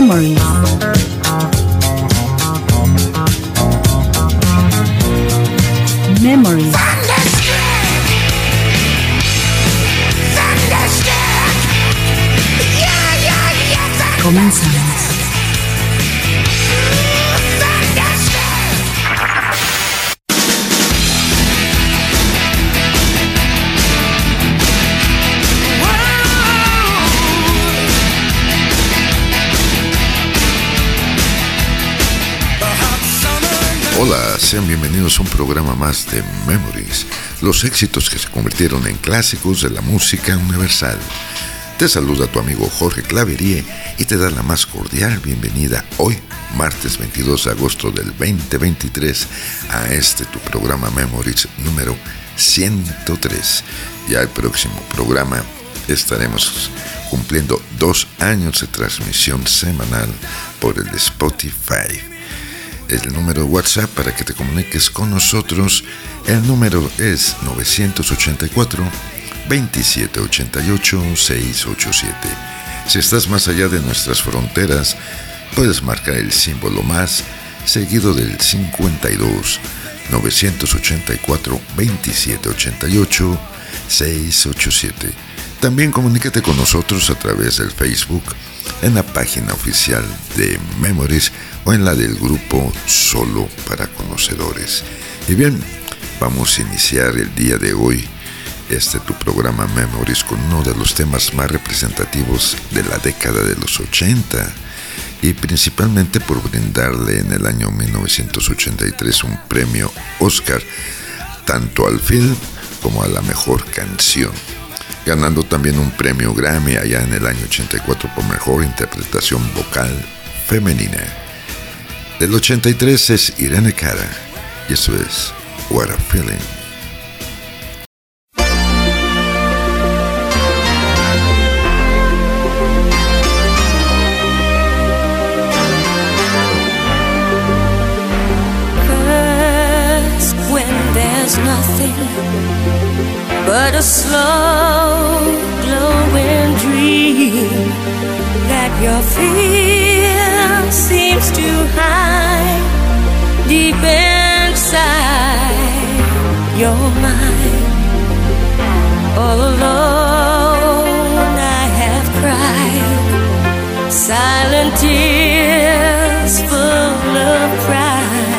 Memories. Sean bienvenidos a un programa más de Memories, los éxitos que se convirtieron en clásicos de la música universal. Te saluda tu amigo Jorge Claverie y te da la más cordial bienvenida hoy, martes 22 de agosto del 2023, a este tu programa Memories número 103. Ya el próximo programa estaremos cumpliendo dos años de transmisión semanal por el Spotify el número WhatsApp para que te comuniques con nosotros. El número es 984 2788 687. Si estás más allá de nuestras fronteras, puedes marcar el símbolo más seguido del 52 984 2788 687. También comunícate con nosotros a través del Facebook en la página oficial de Memories o en la del grupo Solo para Conocedores. Y bien, vamos a iniciar el día de hoy este tu programa Memories con uno de los temas más representativos de la década de los 80 y principalmente por brindarle en el año 1983 un premio Oscar tanto al film como a la mejor canción ganando también un premio Grammy allá en el año 84 por mejor interpretación vocal femenina. Del 83 es Irene Cara y eso es What a Feeling. but a slow glowing dream that your fear seems to hide your mind all alone I have cried. Silent tears full of pride.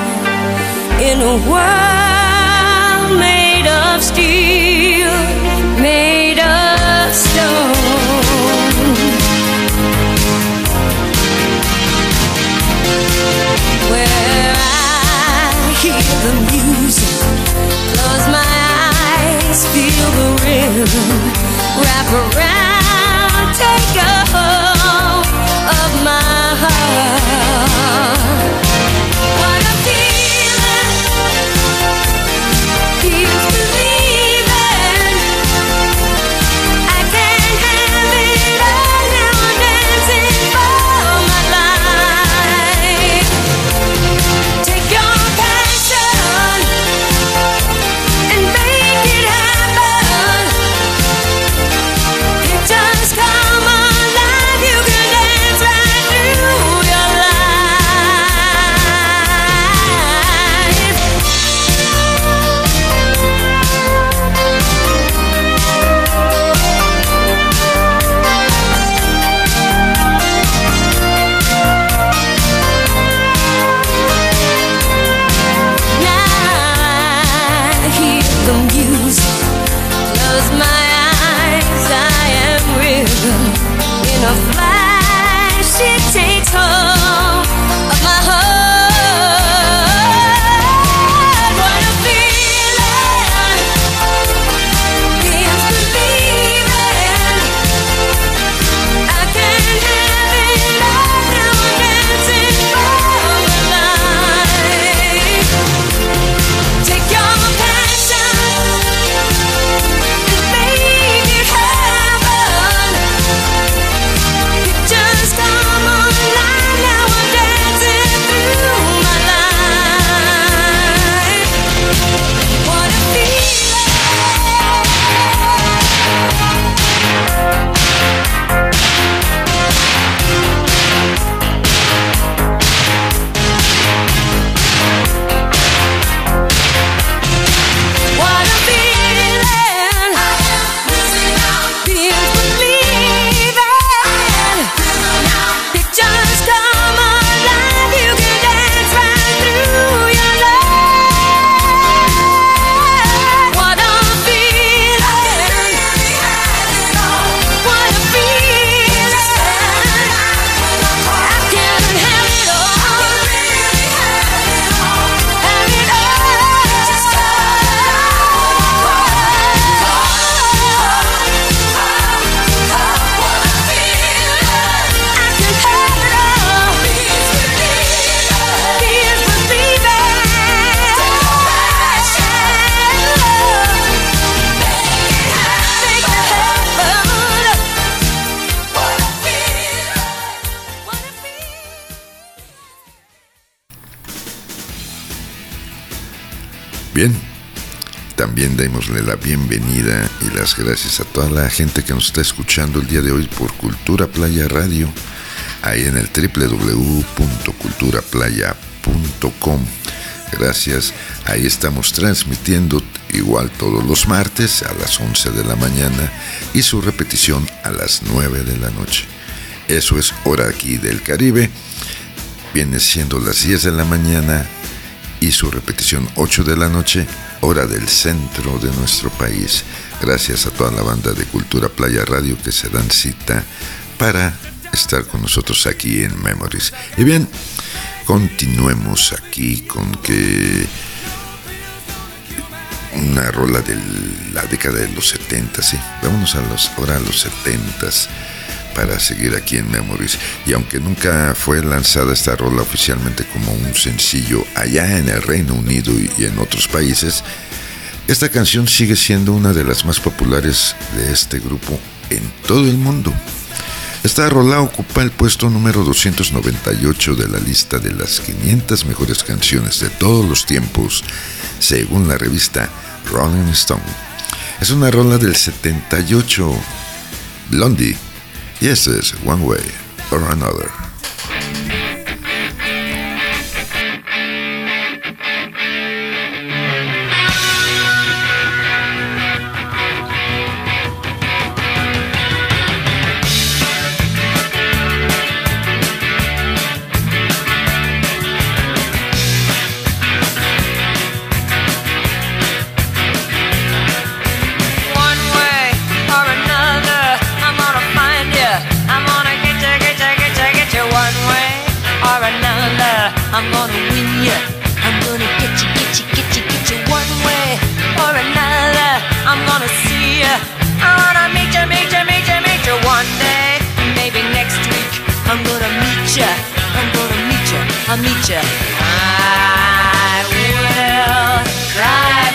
In a world la bienvenida y las gracias a toda la gente que nos está escuchando el día de hoy por Cultura Playa Radio, ahí en el www.culturaplaya.com. Gracias, ahí estamos transmitiendo igual todos los martes a las 11 de la mañana y su repetición a las 9 de la noche. Eso es hora aquí del Caribe. Viene siendo las 10 de la mañana y su repetición 8 de la noche, hora del centro de nuestro país. Gracias a toda la banda de Cultura Playa Radio que se dan cita para estar con nosotros aquí en Memories. Y bien, continuemos aquí con que una rola de la década de los 70, sí. Vámonos a los, ahora a los 70 para seguir aquí en Memories. Y aunque nunca fue lanzada esta rola oficialmente como un sencillo allá en el Reino Unido y en otros países, esta canción sigue siendo una de las más populares de este grupo en todo el mundo. Esta rola ocupa el puesto número 298 de la lista de las 500 mejores canciones de todos los tiempos, según la revista Rolling Stone. Es una rola del 78, Blondie Yes, it's one way or another. I'll meet you. I will cry.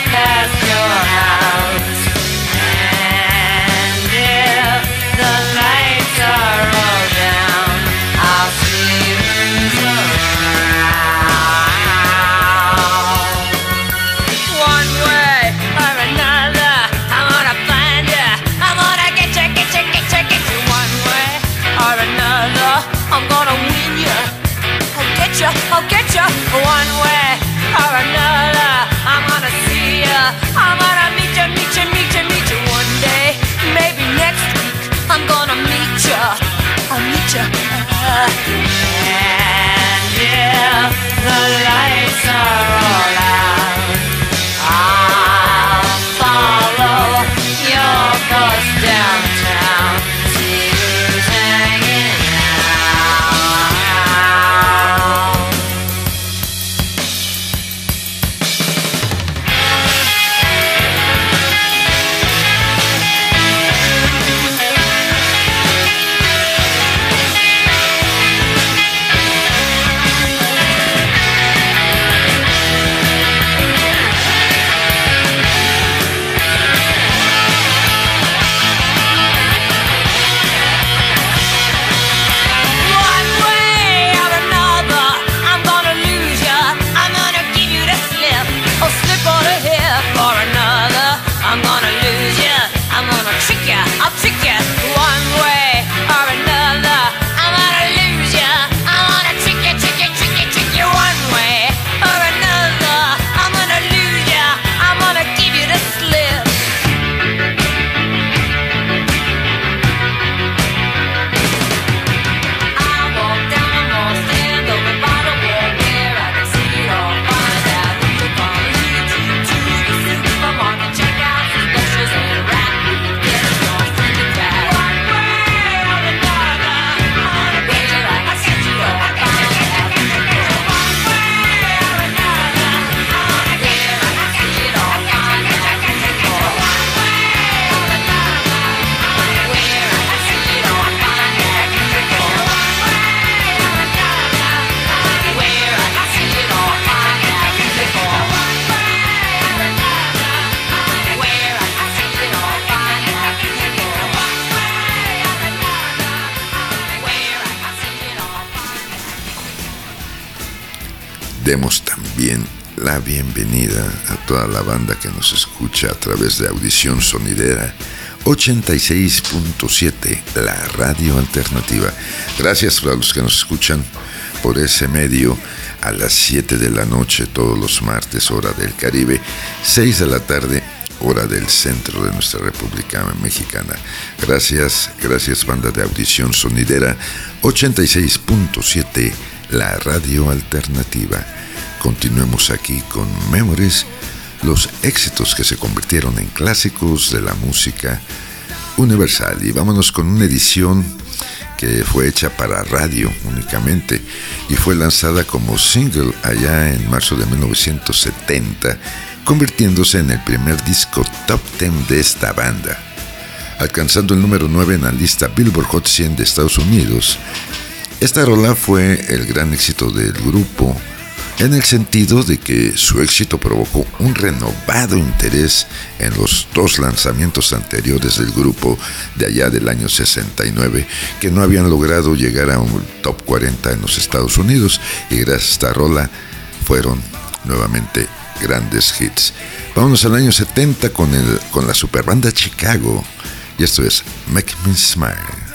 También la bienvenida a toda la banda que nos escucha a través de Audición Sonidera 86.7, la radio alternativa. Gracias a los que nos escuchan por ese medio a las 7 de la noche todos los martes, hora del Caribe, 6 de la tarde, hora del centro de nuestra República Mexicana. Gracias, gracias banda de audición sonidera 86.7, la radio alternativa. Continuemos aquí con Memories, los éxitos que se convirtieron en clásicos de la música universal. Y vámonos con una edición que fue hecha para radio únicamente y fue lanzada como single allá en marzo de 1970, convirtiéndose en el primer disco top 10 de esta banda, alcanzando el número 9 en la lista Billboard Hot 100 de Estados Unidos. Esta rola fue el gran éxito del grupo en el sentido de que su éxito provocó un renovado interés en los dos lanzamientos anteriores del grupo de allá del año 69, que no habían logrado llegar a un top 40 en los Estados Unidos y gracias a esta rola fueron nuevamente grandes hits. Vámonos al año 70 con, el, con la superbanda Chicago y esto es Make Me Smile.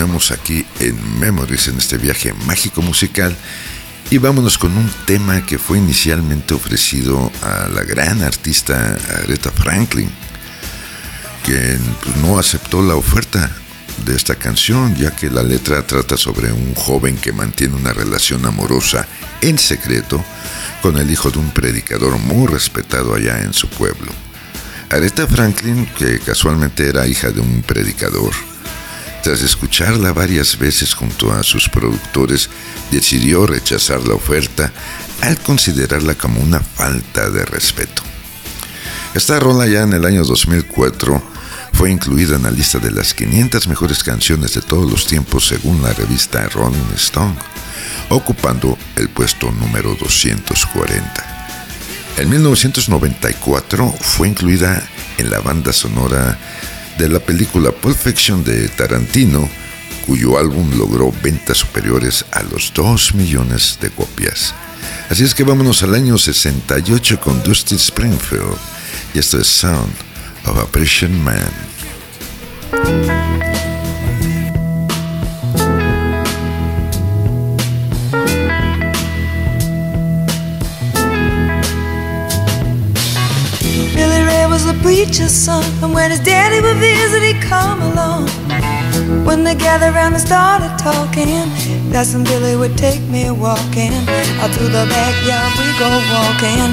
Continuemos aquí en Memories, en este viaje mágico musical. Y vámonos con un tema que fue inicialmente ofrecido a la gran artista Aretha Franklin, que pues, no aceptó la oferta de esta canción, ya que la letra trata sobre un joven que mantiene una relación amorosa en secreto con el hijo de un predicador muy respetado allá en su pueblo. Aretha Franklin, que casualmente era hija de un predicador, tras escucharla varias veces junto a sus productores, decidió rechazar la oferta al considerarla como una falta de respeto. Esta rola ya en el año 2004 fue incluida en la lista de las 500 mejores canciones de todos los tiempos según la revista Rolling Stone, ocupando el puesto número 240. En 1994 fue incluida en la banda sonora de la película Pulp de Tarantino, cuyo álbum logró ventas superiores a los 2 millones de copias. Así es que vámonos al año 68 con Dusty Springfield, y esto es Sound of a Prison Man. Preacher's son. And when his daddy would visit, he'd come along. When they gathered around and started talking, that's when Billy would take me walking. Out through the backyard we go walking.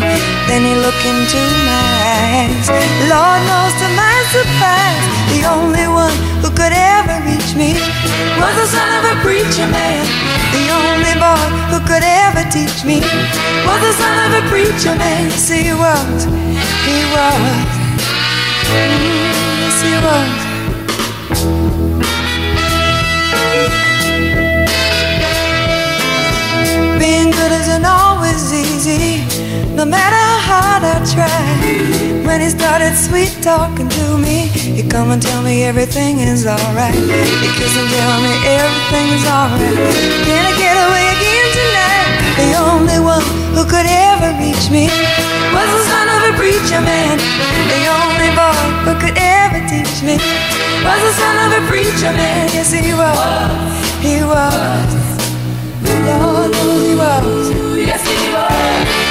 Then he looked into my eyes. Lord knows to my surprise, the only one who could ever reach me was the son of a preacher man. The only boy who could ever teach me was the son of a preacher man. Yes, he was. He was. Yes, he was. Being good isn't always easy, no matter how hard I try. When he started sweet talking to me, he'd come and tell me everything is alright. He'd kiss and tell me everything is alright. Can I get away again tonight? The only one who could ever reach me was the son of a preacher man. The only boy who could ever teach me was the son of a preacher man. Yes, he was. He was. Lord he was. Yes, he was.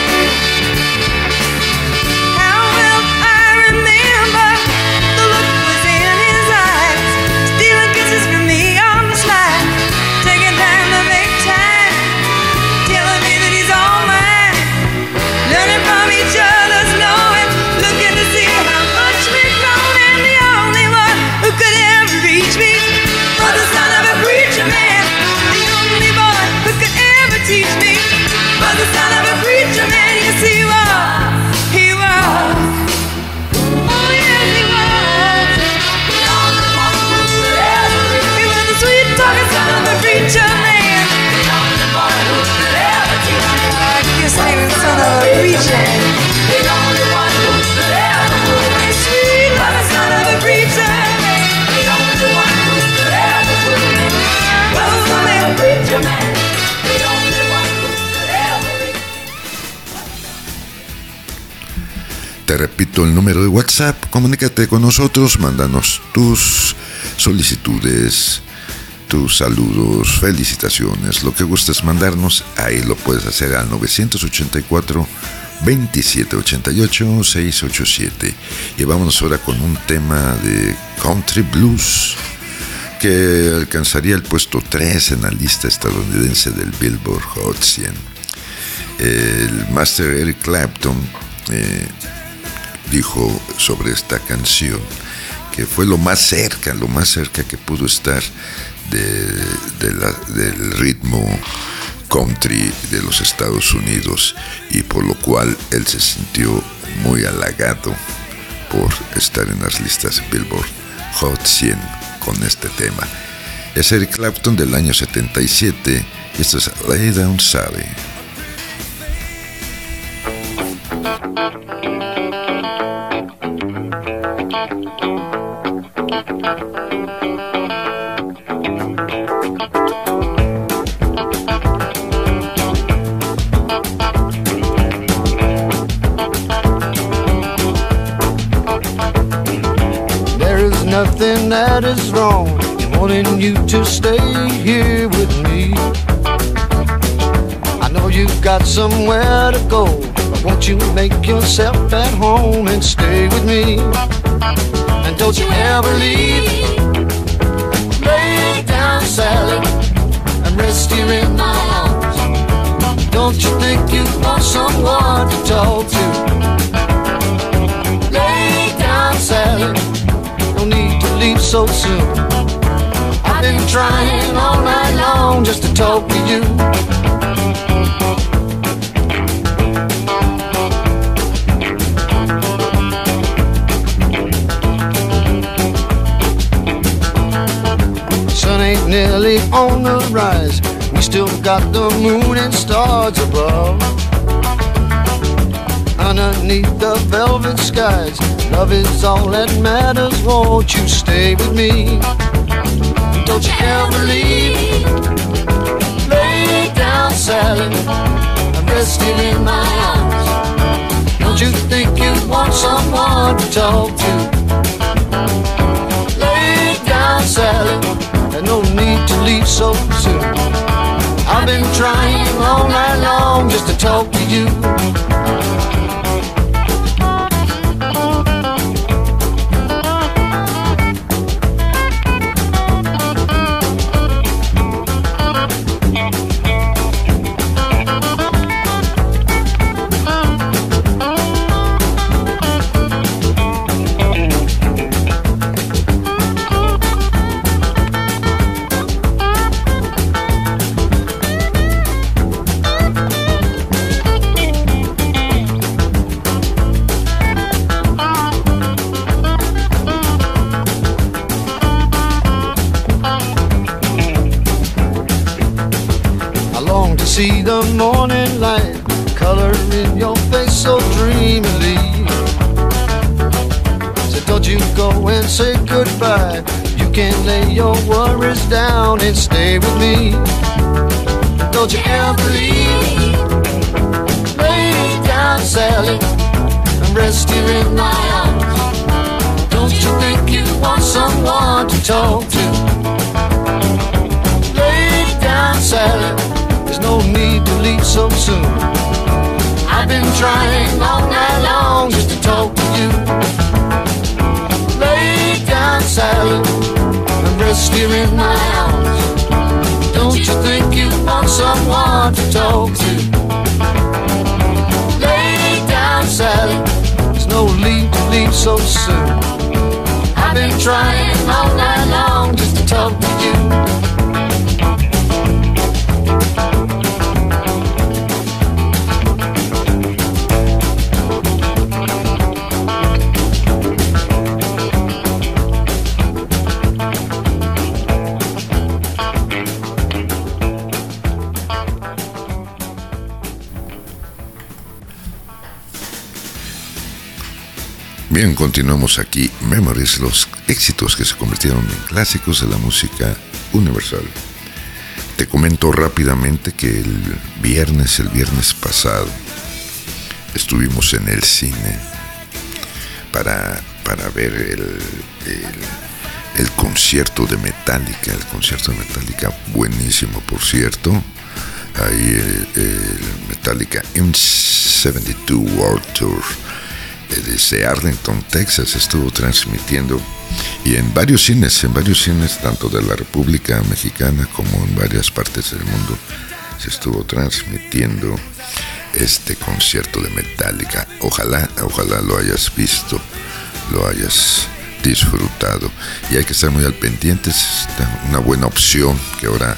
El número de WhatsApp, comunícate con nosotros, mándanos tus solicitudes, tus saludos, felicitaciones, lo que gustes mandarnos, ahí lo puedes hacer al 984 2788 687. Y vámonos ahora con un tema de country blues que alcanzaría el puesto 3 en la lista estadounidense del Billboard Hot 100. El master Eric Clapton eh, dijo sobre esta canción que fue lo más cerca, lo más cerca que pudo estar del ritmo country de los Estados Unidos y por lo cual él se sintió muy halagado por estar en las listas Billboard Hot 100 con este tema. Es Eric Clapton del año 77 y esto es Lay Down Sally. Nothing that is wrong in wanting you to stay here with me. I know you've got somewhere to go, but won't you make yourself at home and stay with me? Don't you ever leave. Lay down, Sally, and rest here in my arms. Don't you think you want someone to talk to? Lay down, Sally, no need to leave so soon. I've been trying all night long just to talk to you. Nearly on the rise. We still got the moon and stars above. Underneath the velvet skies, love is all that matters. Won't you stay with me? don't you ever leave. Lay down, Sally, and rest here in my arms. Don't you think you want someone to talk to? Lay down, Sally, and no need to leave so soon. I've been trying all night long just to talk to you. See the morning light color in your face so dreamily. So don't you go and say goodbye. You can lay your worries down and stay with me. Don't you ever leave. Lay down, Sally, and rest here in my arms. Don't you think you want someone to talk to? Lay down, Sally no need to leave so soon. I've been trying all night long just to talk to you. Lay down, Sally, and rest here in my arms. Don't you think you want someone to talk to? Lay down, Sally, there's no need to leave so soon. I've been trying all night long just to talk to you. Bien, continuamos aquí. Memories, los éxitos que se convirtieron en clásicos de la música universal. Te comento rápidamente que el viernes, el viernes pasado, estuvimos en el cine para, para ver el, el, concierto de Metallica, el concierto de Metallica, buenísimo por cierto. Ahí el, el Metallica M72 World Tour desde Arlington, Texas, estuvo transmitiendo y en varios cines, en varios cines, tanto de la República Mexicana como en varias partes del mundo, se estuvo transmitiendo este concierto de Metallica. Ojalá, ojalá lo hayas visto, lo hayas disfrutado. Y hay que estar muy al pendiente, es una buena opción que ahora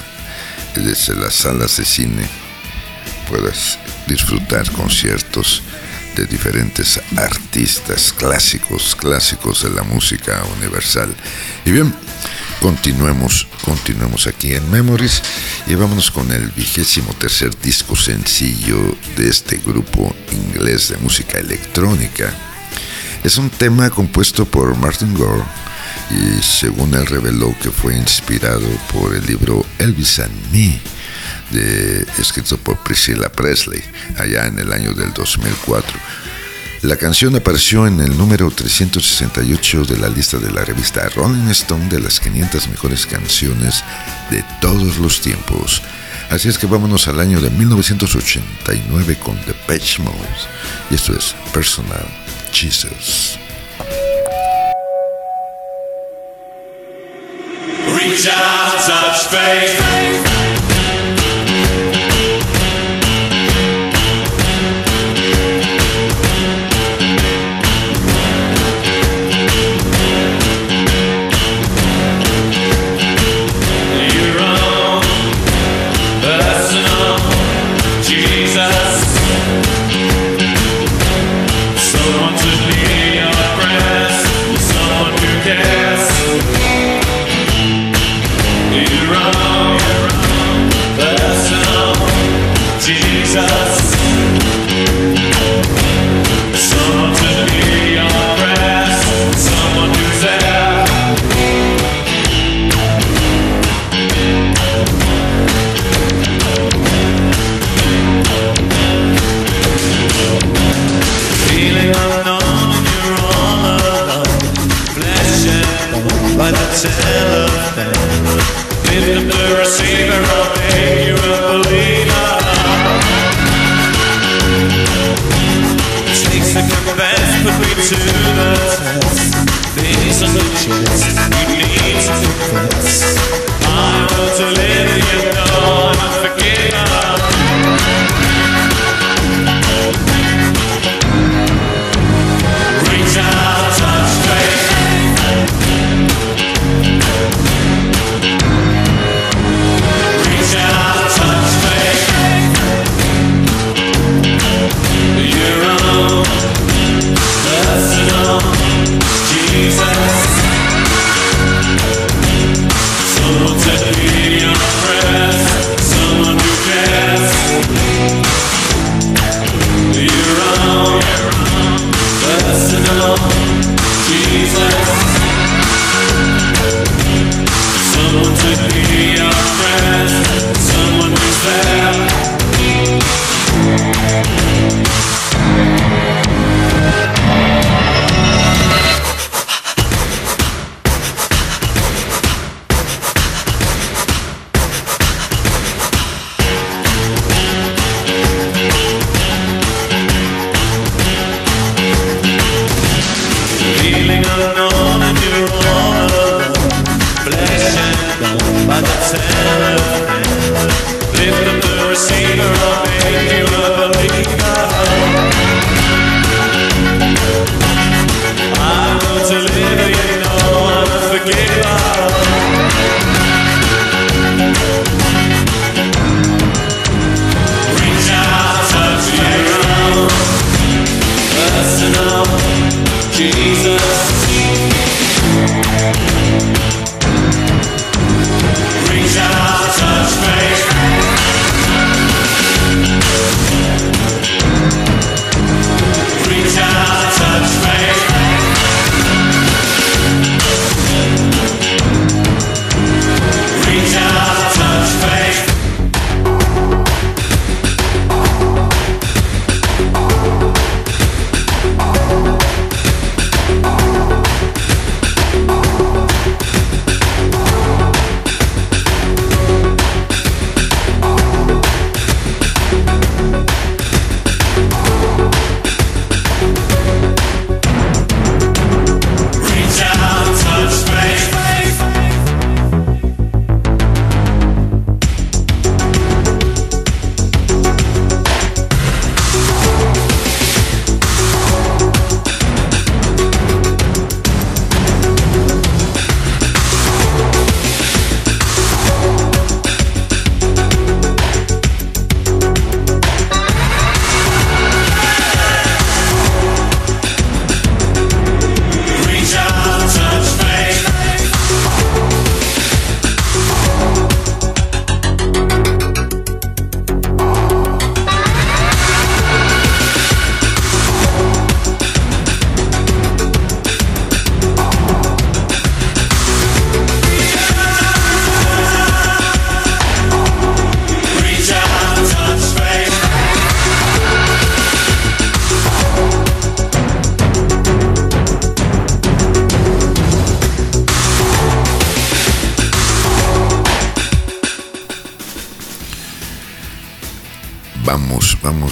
desde las salas de cine puedas disfrutar conciertos de diferentes artistas clásicos, clásicos de la música universal. Y bien, continuemos, continuemos aquí en Memories y vámonos con el vigésimo tercer disco sencillo de este grupo inglés de música electrónica. Es un tema compuesto por Martin Gore y según él reveló que fue inspirado por el libro Elvis and Me escrito por Priscilla Presley allá en el año del 2004. La canción apareció en el número 368 de la lista de la revista Rolling Stone de las 500 mejores canciones de todos los tiempos. Así es que vámonos al año de 1989 con The Patch Mode. Y esto es Personal Jesus. Reach out, touch You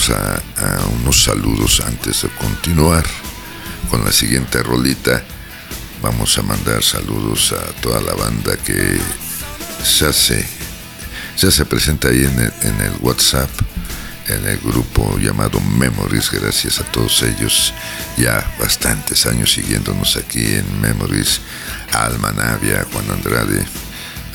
A, unos saludos antes de continuar con la siguiente rolita. Vamos a mandar saludos a toda la banda que se hace, se hace presente ahí en el, en el WhatsApp, en el grupo llamado Memories. Gracias a todos ellos, ya bastantes años siguiéndonos aquí en Memories. A Alma Navia, Juan Andrade,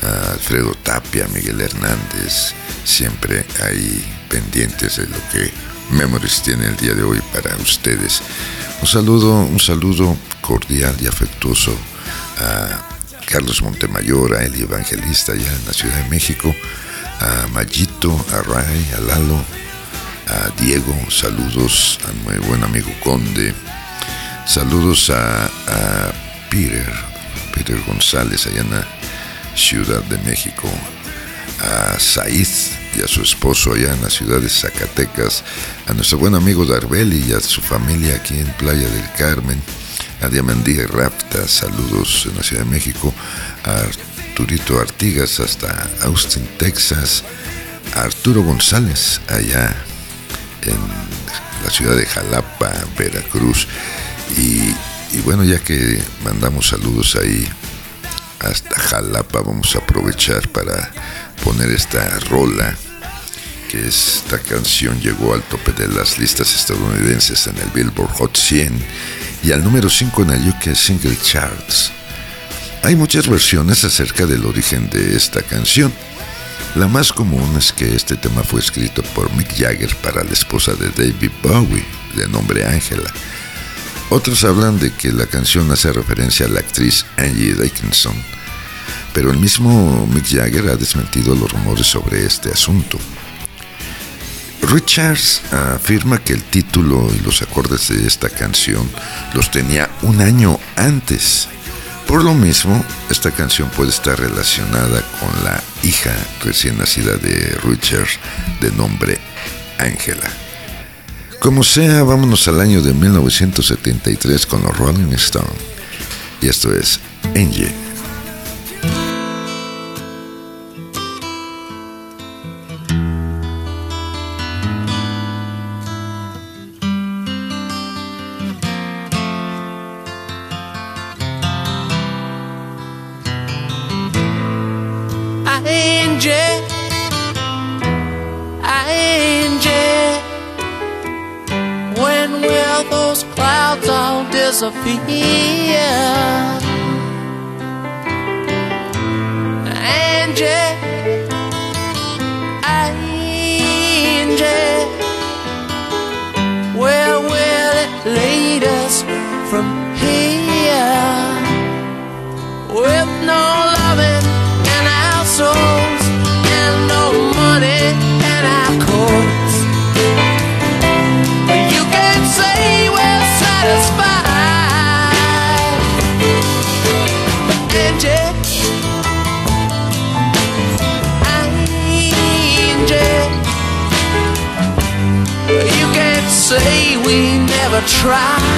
a Alfredo Tapia, Miguel Hernández, siempre ahí pendientes de lo que Memories tiene el día de hoy para ustedes. Un saludo, un saludo cordial y afectuoso a Carlos Montemayor, a Eli Evangelista allá en la Ciudad de México, a Mayito, a Ray, a Lalo, a Diego, saludos a mi buen amigo Conde, saludos a, a Peter, Peter González allá en la Ciudad de México, a Said y a su esposo allá en la ciudad de Zacatecas, a nuestro buen amigo Darbeli y a su familia aquí en Playa del Carmen, a Diamandía Rapta, saludos en la Ciudad de México, a Arturito Artigas hasta Austin, Texas, a Arturo González allá en la ciudad de Jalapa, Veracruz, y, y bueno, ya que mandamos saludos ahí hasta Jalapa, vamos a aprovechar para poner esta rola, que esta canción llegó al tope de las listas estadounidenses en el Billboard Hot 100 y al número 5 en el UK Single Charts. Hay muchas versiones acerca del origen de esta canción. La más común es que este tema fue escrito por Mick Jagger para la esposa de David Bowie, de nombre Angela. Otros hablan de que la canción hace referencia a la actriz Angie Dickinson, pero el mismo Mick Jagger ha desmentido los rumores sobre este asunto. Richards afirma que el título y los acordes de esta canción los tenía un año antes. Por lo mismo, esta canción puede estar relacionada con la hija recién nacida de Richards de nombre Angela. Como sea, vámonos al año de 1973 con los Rolling Stones. Y esto es Angie. try.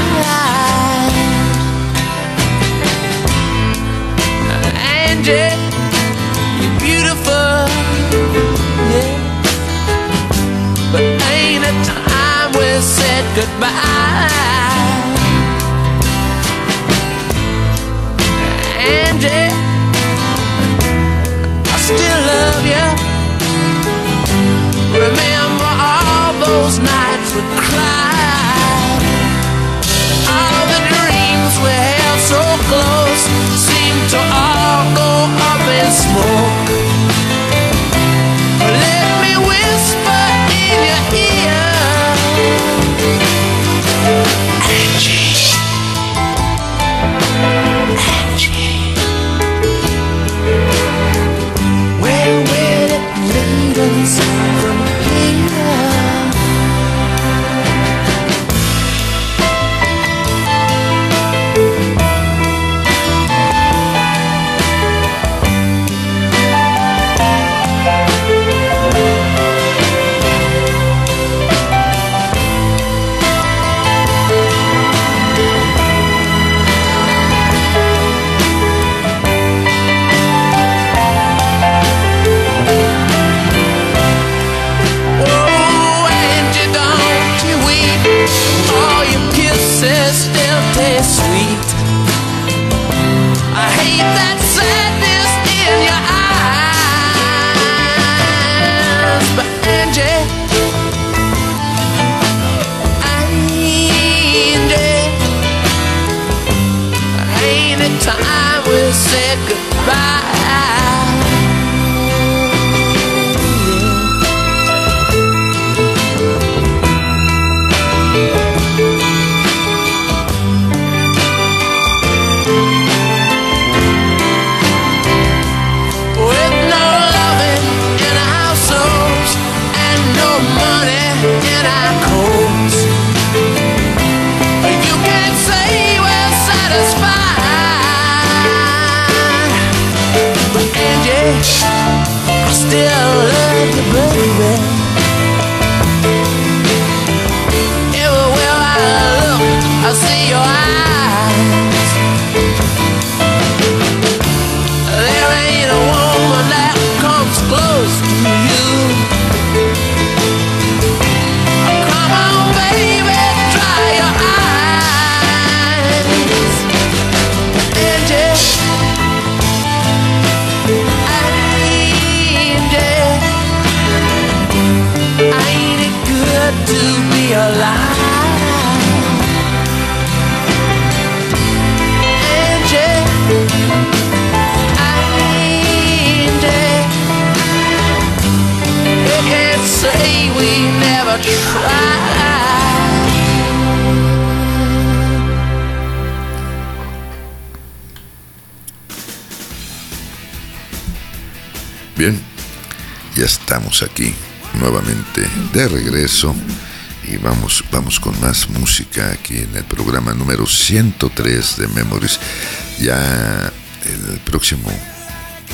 De regreso y vamos, vamos con más música aquí en el programa número 103 de Memories. Ya el próximo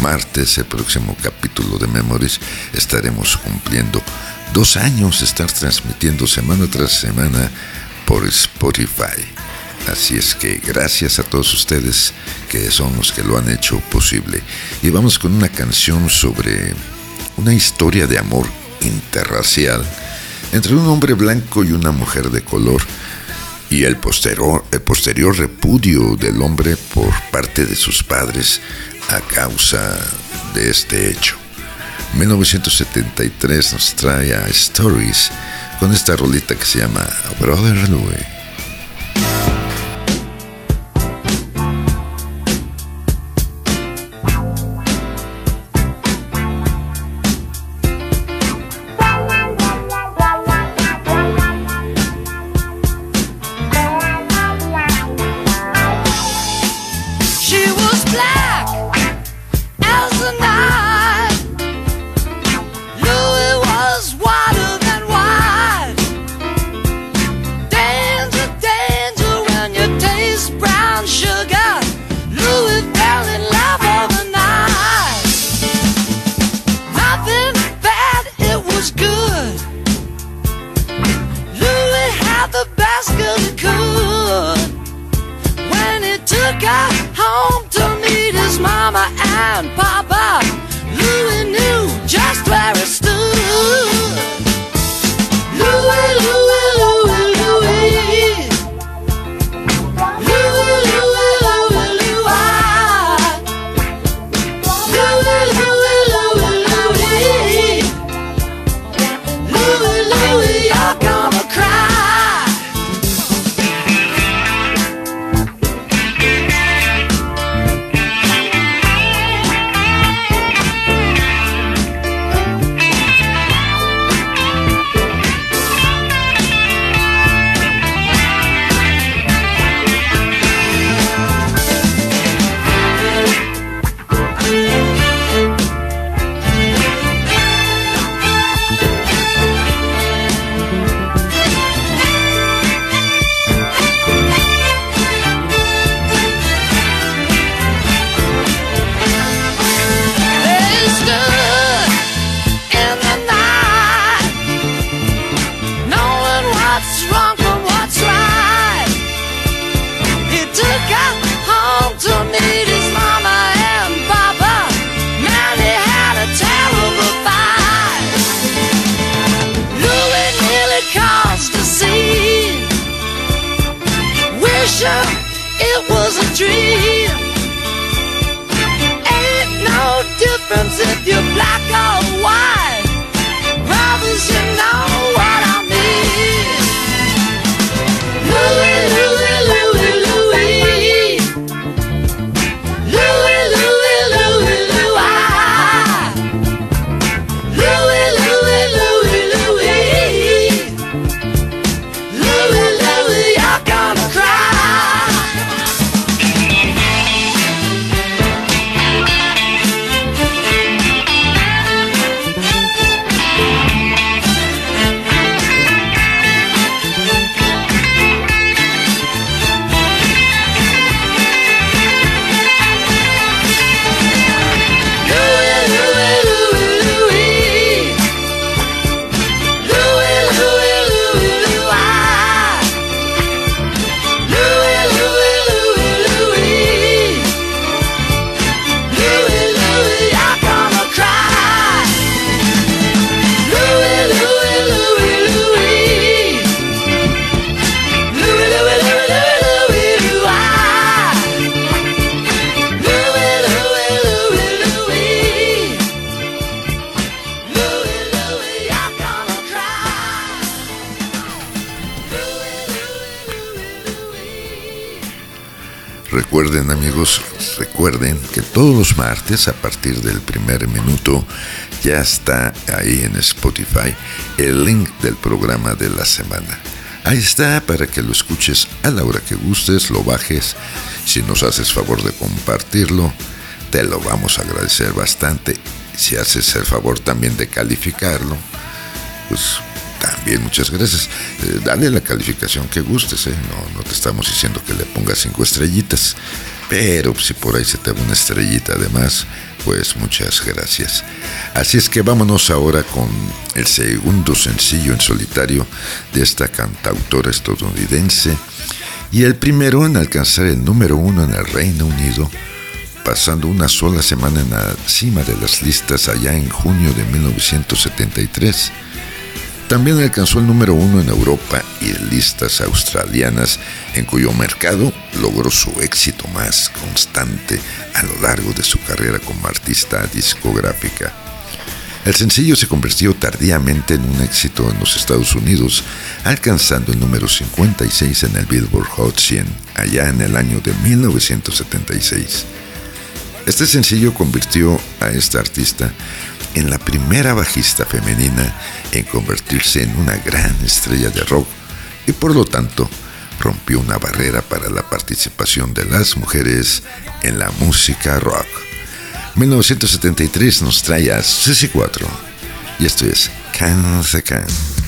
martes, el próximo capítulo de Memories, estaremos cumpliendo dos años de estar transmitiendo semana tras semana por Spotify. Así es que gracias a todos ustedes que son los que lo han hecho posible. Y vamos con una canción sobre una historia de amor interracial entre un hombre blanco y una mujer de color y el posterior, el posterior repudio del hombre por parte de sus padres a causa de este hecho. 1973 nos trae a Stories con esta rolita que se llama Brother Louie. Todos los martes a partir del primer minuto ya está ahí en Spotify el link del programa de la semana. Ahí está para que lo escuches a la hora que gustes, lo bajes. Si nos haces favor de compartirlo, te lo vamos a agradecer bastante. Si haces el favor también de calificarlo, pues también muchas gracias. Eh, dale la calificación que gustes, ¿eh? no, no te estamos diciendo que le pongas cinco estrellitas, pero si por ahí se te da una estrellita además, pues muchas gracias. Así es que vámonos ahora con el segundo sencillo en solitario de esta cantautora estadounidense y el primero en alcanzar el número uno en el Reino Unido, pasando una sola semana en la cima de las listas allá en junio de 1973. También alcanzó el número uno en Europa y listas australianas, en cuyo mercado logró su éxito más constante a lo largo de su carrera como artista discográfica. El sencillo se convirtió tardíamente en un éxito en los Estados Unidos, alcanzando el número 56 en el Billboard Hot 100, allá en el año de 1976. Este sencillo convirtió a esta artista en la primera bajista femenina en convertirse en una gran estrella de rock y por lo tanto rompió una barrera para la participación de las mujeres en la música rock. 1973 nos trae a CC4 y esto es Can the.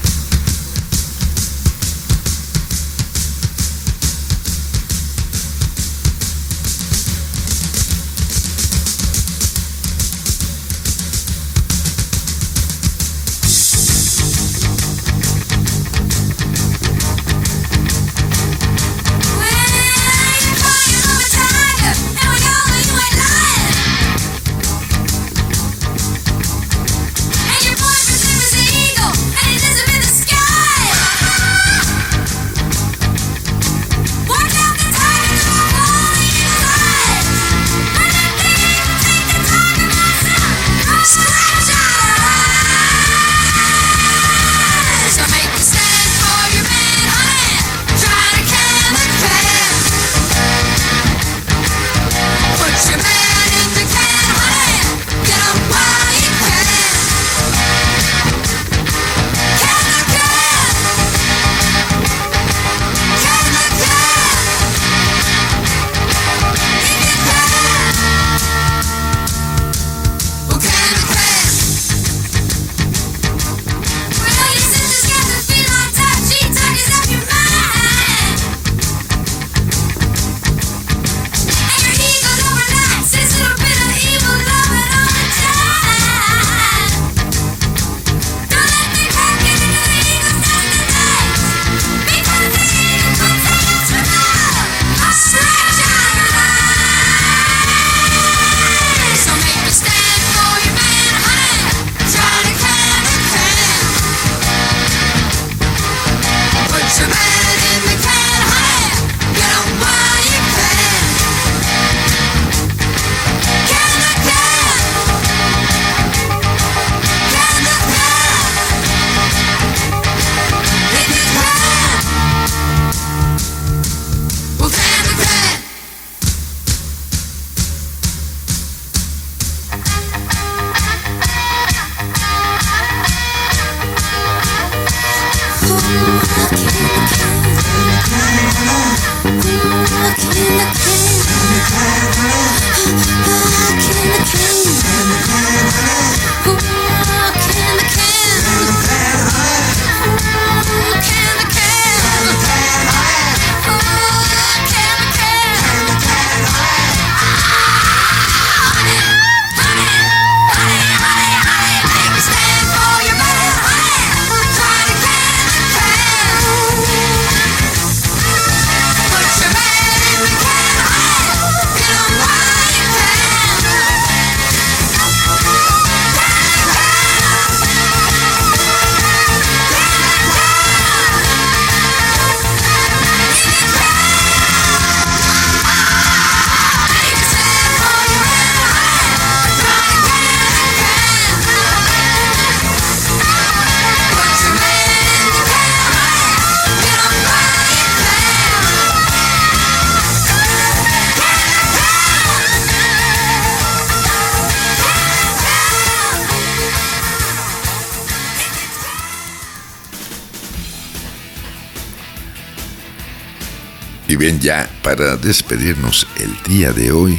Ya para despedirnos el día de hoy,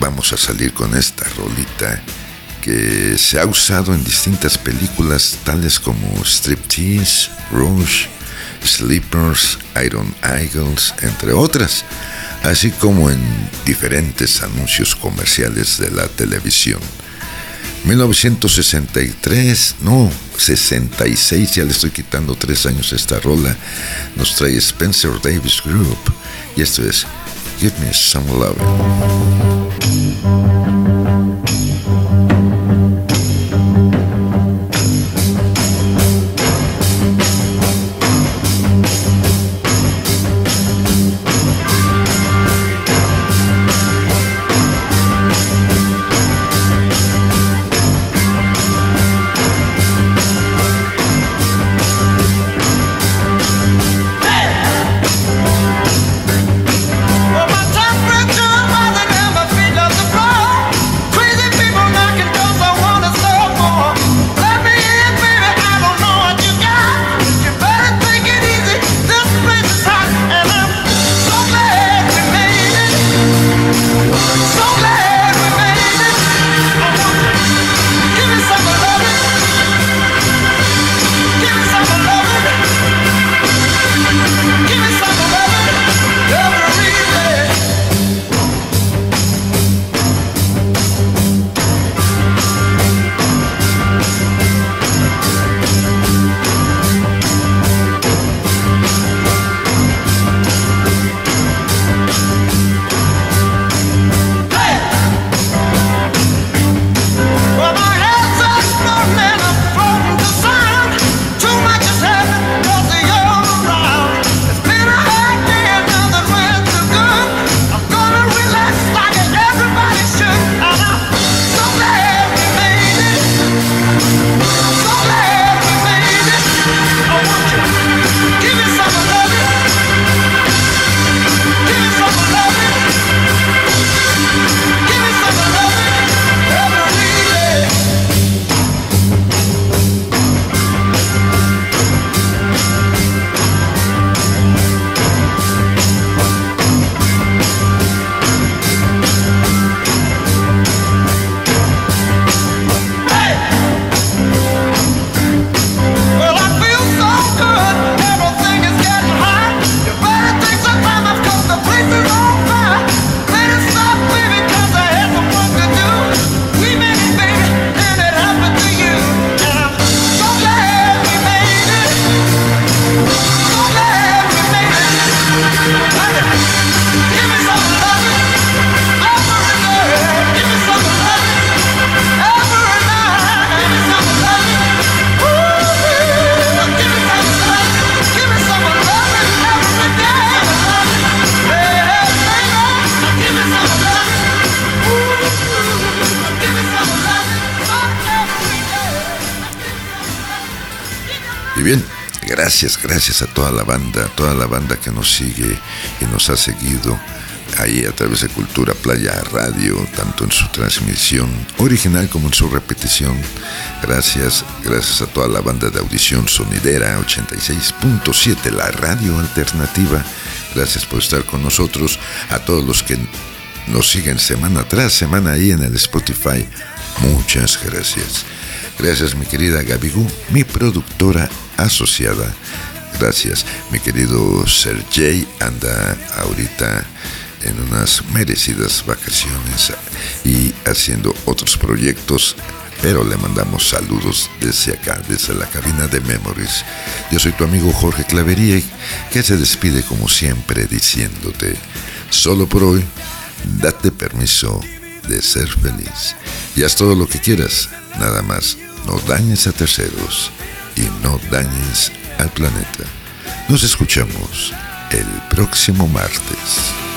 vamos a salir con esta rolita que se ha usado en distintas películas tales como Striptease, Rush, Sleepers, Iron Eagles, entre otras, así como en diferentes anuncios comerciales de la televisión. 1963, no, 66, ya le estoy quitando tres años esta rola, nos trae Spencer Davis Group y esto es Give Me Some Love. Gracias, gracias a toda la banda, toda la banda que nos sigue y nos ha seguido ahí a través de Cultura Playa Radio, tanto en su transmisión original como en su repetición. Gracias, gracias a toda la banda de audición sonidera 86.7, la radio alternativa. Gracias por estar con nosotros, a todos los que nos siguen semana tras semana ahí en el Spotify. Muchas gracias. Gracias mi querida Gabigú, mi productora asociada. Gracias, mi querido Sergey anda ahorita en unas merecidas vacaciones y haciendo otros proyectos, pero le mandamos saludos desde acá, desde la cabina de Memories. Yo soy tu amigo Jorge Clavería, que se despide como siempre diciéndote, solo por hoy, date permiso de ser feliz. Y haz todo lo que quieras, nada más, no dañes a terceros y no dañes al planeta. Nos escuchamos el próximo martes.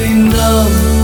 enough